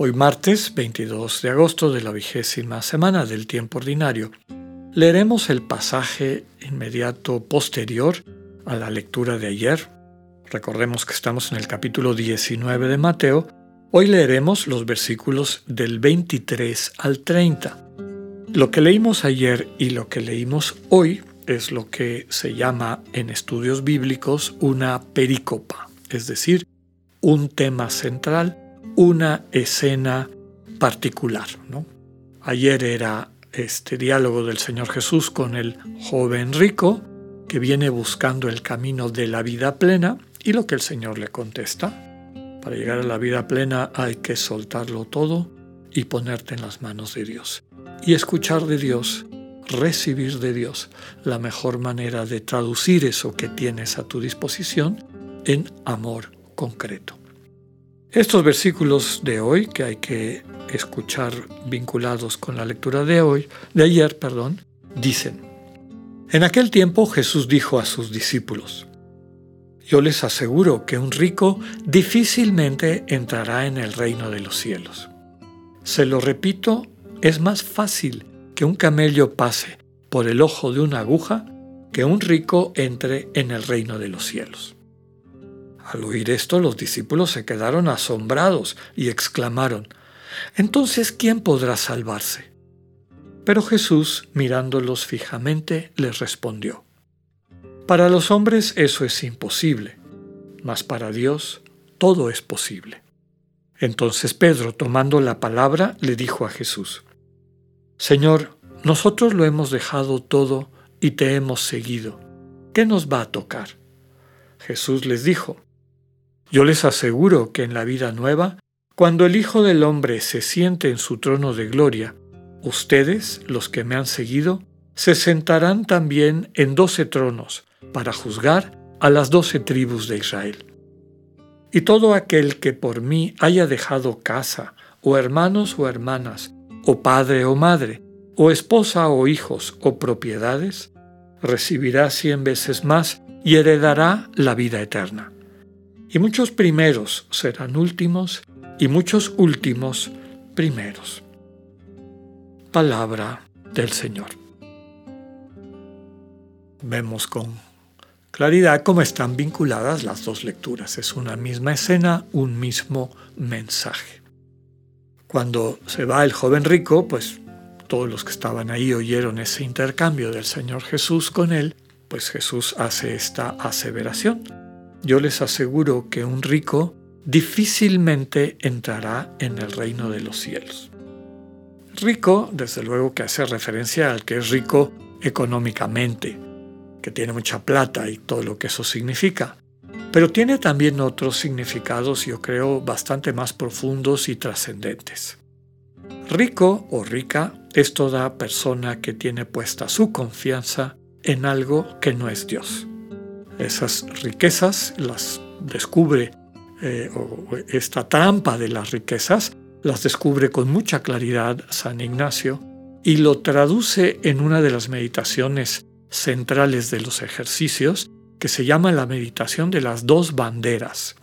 Hoy martes 22 de agosto de la vigésima semana del tiempo ordinario, leeremos el pasaje inmediato posterior a la lectura de ayer. Recordemos que estamos en el capítulo 19 de Mateo. Hoy leeremos los versículos del 23 al 30. Lo que leímos ayer y lo que leímos hoy es lo que se llama en estudios bíblicos una pericopa, es decir, un tema central una escena particular. ¿no? Ayer era este diálogo del Señor Jesús con el joven rico que viene buscando el camino de la vida plena y lo que el Señor le contesta. Para llegar a la vida plena hay que soltarlo todo y ponerte en las manos de Dios. Y escuchar de Dios, recibir de Dios, la mejor manera de traducir eso que tienes a tu disposición en amor concreto. Estos versículos de hoy, que hay que escuchar vinculados con la lectura de hoy, de ayer, perdón, dicen: En aquel tiempo Jesús dijo a sus discípulos: Yo les aseguro que un rico difícilmente entrará en el reino de los cielos. Se lo repito, es más fácil que un camello pase por el ojo de una aguja que un rico entre en el reino de los cielos. Al oír esto, los discípulos se quedaron asombrados y exclamaron, Entonces, ¿quién podrá salvarse? Pero Jesús, mirándolos fijamente, les respondió, Para los hombres eso es imposible, mas para Dios todo es posible. Entonces Pedro, tomando la palabra, le dijo a Jesús, Señor, nosotros lo hemos dejado todo y te hemos seguido. ¿Qué nos va a tocar? Jesús les dijo, yo les aseguro que en la vida nueva, cuando el Hijo del Hombre se siente en su trono de gloria, ustedes, los que me han seguido, se sentarán también en doce tronos para juzgar a las doce tribus de Israel. Y todo aquel que por mí haya dejado casa, o hermanos o hermanas, o padre o madre, o esposa o hijos o propiedades, recibirá cien veces más y heredará la vida eterna. Y muchos primeros serán últimos y muchos últimos primeros. Palabra del Señor. Vemos con claridad cómo están vinculadas las dos lecturas. Es una misma escena, un mismo mensaje. Cuando se va el joven rico, pues todos los que estaban ahí oyeron ese intercambio del Señor Jesús con él, pues Jesús hace esta aseveración yo les aseguro que un rico difícilmente entrará en el reino de los cielos. Rico, desde luego que hace referencia al que es rico económicamente, que tiene mucha plata y todo lo que eso significa, pero tiene también otros significados, yo creo, bastante más profundos y trascendentes. Rico o rica es toda persona que tiene puesta su confianza en algo que no es Dios esas riquezas, las descubre, eh, esta trampa de las riquezas, las descubre con mucha claridad San Ignacio y lo traduce en una de las meditaciones centrales de los ejercicios que se llama la meditación de las dos banderas.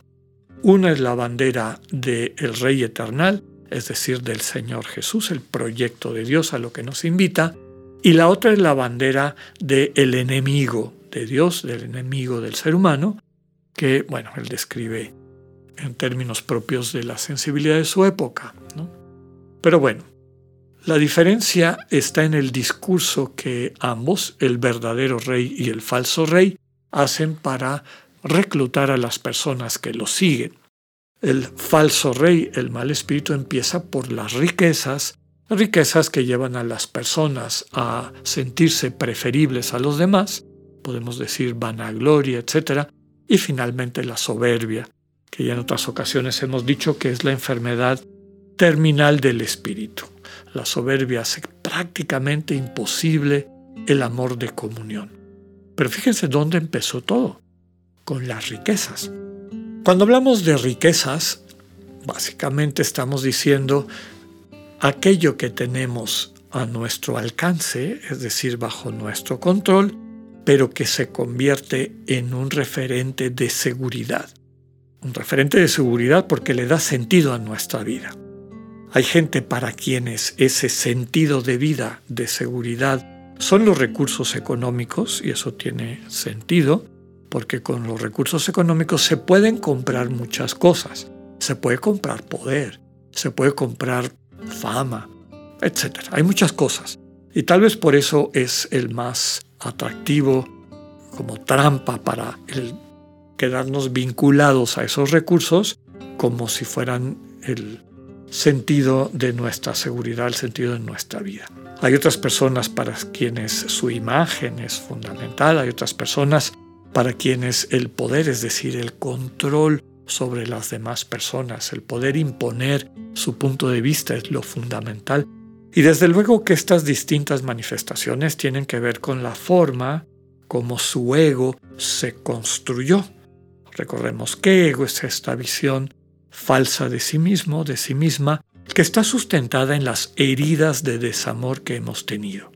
Una es la bandera del Rey Eternal, es decir, del Señor Jesús, el proyecto de Dios a lo que nos invita, y la otra es la bandera del enemigo, de Dios, del enemigo del ser humano, que, bueno, él describe en términos propios de la sensibilidad de su época. Pero bueno, la diferencia está en el discurso que ambos, el verdadero rey y el falso rey, hacen para reclutar a las personas que lo siguen. El falso rey, el mal espíritu, empieza por las riquezas, riquezas que llevan a las personas a sentirse preferibles a los demás, podemos decir vanagloria, etc. Y finalmente la soberbia, que ya en otras ocasiones hemos dicho que es la enfermedad terminal del espíritu. La soberbia hace prácticamente imposible el amor de comunión. Pero fíjense dónde empezó todo, con las riquezas. Cuando hablamos de riquezas, básicamente estamos diciendo aquello que tenemos a nuestro alcance, es decir, bajo nuestro control, pero que se convierte en un referente de seguridad. Un referente de seguridad porque le da sentido a nuestra vida. Hay gente para quienes ese sentido de vida, de seguridad, son los recursos económicos, y eso tiene sentido, porque con los recursos económicos se pueden comprar muchas cosas. Se puede comprar poder, se puede comprar fama, etc. Hay muchas cosas. Y tal vez por eso es el más atractivo como trampa para quedarnos vinculados a esos recursos como si fueran el sentido de nuestra seguridad, el sentido de nuestra vida. Hay otras personas para quienes su imagen es fundamental, hay otras personas para quienes el poder, es decir, el control sobre las demás personas, el poder imponer su punto de vista es lo fundamental. Y desde luego que estas distintas manifestaciones tienen que ver con la forma como su ego se construyó. Recordemos que ego es esta visión falsa de sí mismo, de sí misma, que está sustentada en las heridas de desamor que hemos tenido.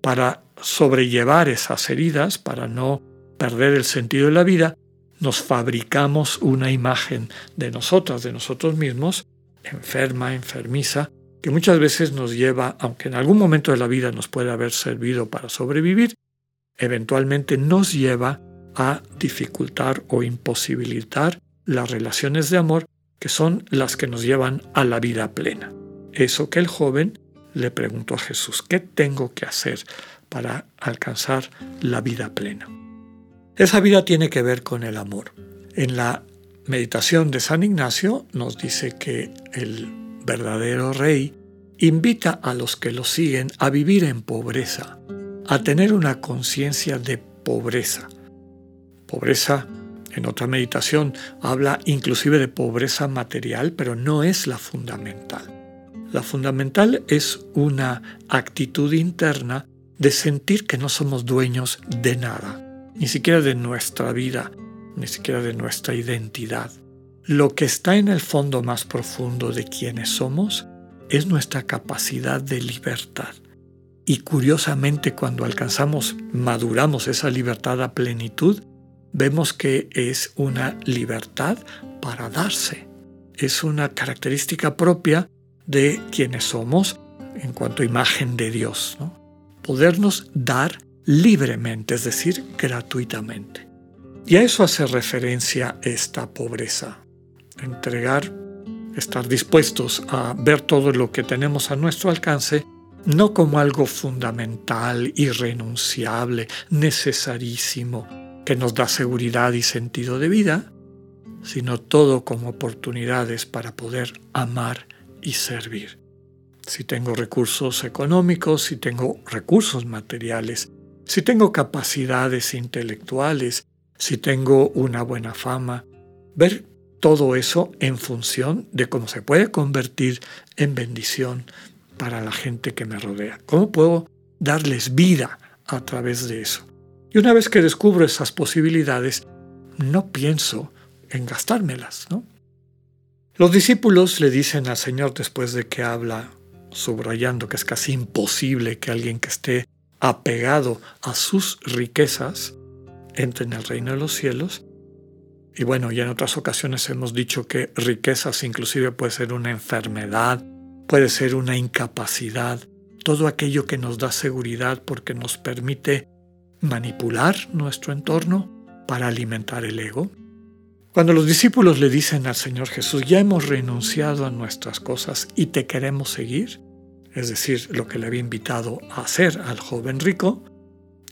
Para sobrellevar esas heridas, para no perder el sentido de la vida, nos fabricamos una imagen de nosotras, de nosotros mismos, enferma, enfermiza, que muchas veces nos lleva, aunque en algún momento de la vida nos puede haber servido para sobrevivir, eventualmente nos lleva a dificultar o imposibilitar las relaciones de amor que son las que nos llevan a la vida plena. Eso que el joven le preguntó a Jesús, ¿qué tengo que hacer para alcanzar la vida plena? Esa vida tiene que ver con el amor. En la meditación de San Ignacio nos dice que el verdadero rey, invita a los que lo siguen a vivir en pobreza, a tener una conciencia de pobreza. Pobreza, en otra meditación, habla inclusive de pobreza material, pero no es la fundamental. La fundamental es una actitud interna de sentir que no somos dueños de nada, ni siquiera de nuestra vida, ni siquiera de nuestra identidad. Lo que está en el fondo más profundo de quienes somos es nuestra capacidad de libertad. Y curiosamente cuando alcanzamos, maduramos esa libertad a plenitud, vemos que es una libertad para darse. Es una característica propia de quienes somos en cuanto a imagen de Dios. Podernos dar libremente, es decir, gratuitamente. Y a eso hace referencia esta pobreza entregar, estar dispuestos a ver todo lo que tenemos a nuestro alcance, no como algo fundamental, irrenunciable, necesarísimo, que nos da seguridad y sentido de vida, sino todo como oportunidades para poder amar y servir. Si tengo recursos económicos, si tengo recursos materiales, si tengo capacidades intelectuales, si tengo una buena fama, ver todo eso en función de cómo se puede convertir en bendición para la gente que me rodea. ¿Cómo puedo darles vida a través de eso? Y una vez que descubro esas posibilidades, no pienso en gastármelas, ¿no? Los discípulos le dicen al Señor después de que habla, subrayando que es casi imposible que alguien que esté apegado a sus riquezas entre en el reino de los cielos, y bueno, ya en otras ocasiones hemos dicho que riquezas inclusive puede ser una enfermedad, puede ser una incapacidad, todo aquello que nos da seguridad porque nos permite manipular nuestro entorno para alimentar el ego. Cuando los discípulos le dicen al Señor Jesús, ya hemos renunciado a nuestras cosas y te queremos seguir, es decir, lo que le había invitado a hacer al joven rico,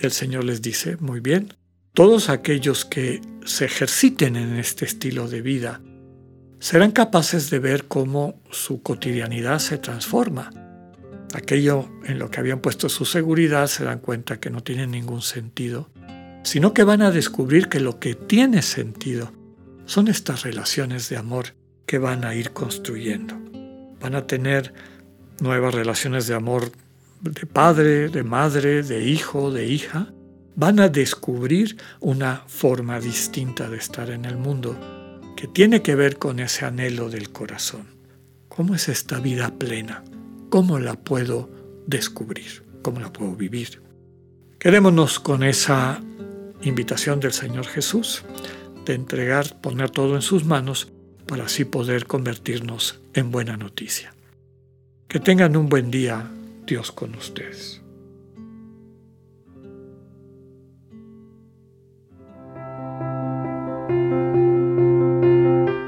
el Señor les dice, muy bien, todos aquellos que se ejerciten en este estilo de vida serán capaces de ver cómo su cotidianidad se transforma. Aquello en lo que habían puesto su seguridad se dan cuenta que no tiene ningún sentido, sino que van a descubrir que lo que tiene sentido son estas relaciones de amor que van a ir construyendo. Van a tener nuevas relaciones de amor de padre, de madre, de hijo, de hija, van a descubrir una forma distinta de estar en el mundo que tiene que ver con ese anhelo del corazón. ¿Cómo es esta vida plena? ¿Cómo la puedo descubrir? ¿Cómo la puedo vivir? Quedémonos con esa invitación del Señor Jesús de entregar, poner todo en sus manos para así poder convertirnos en buena noticia. Que tengan un buen día, Dios con ustedes.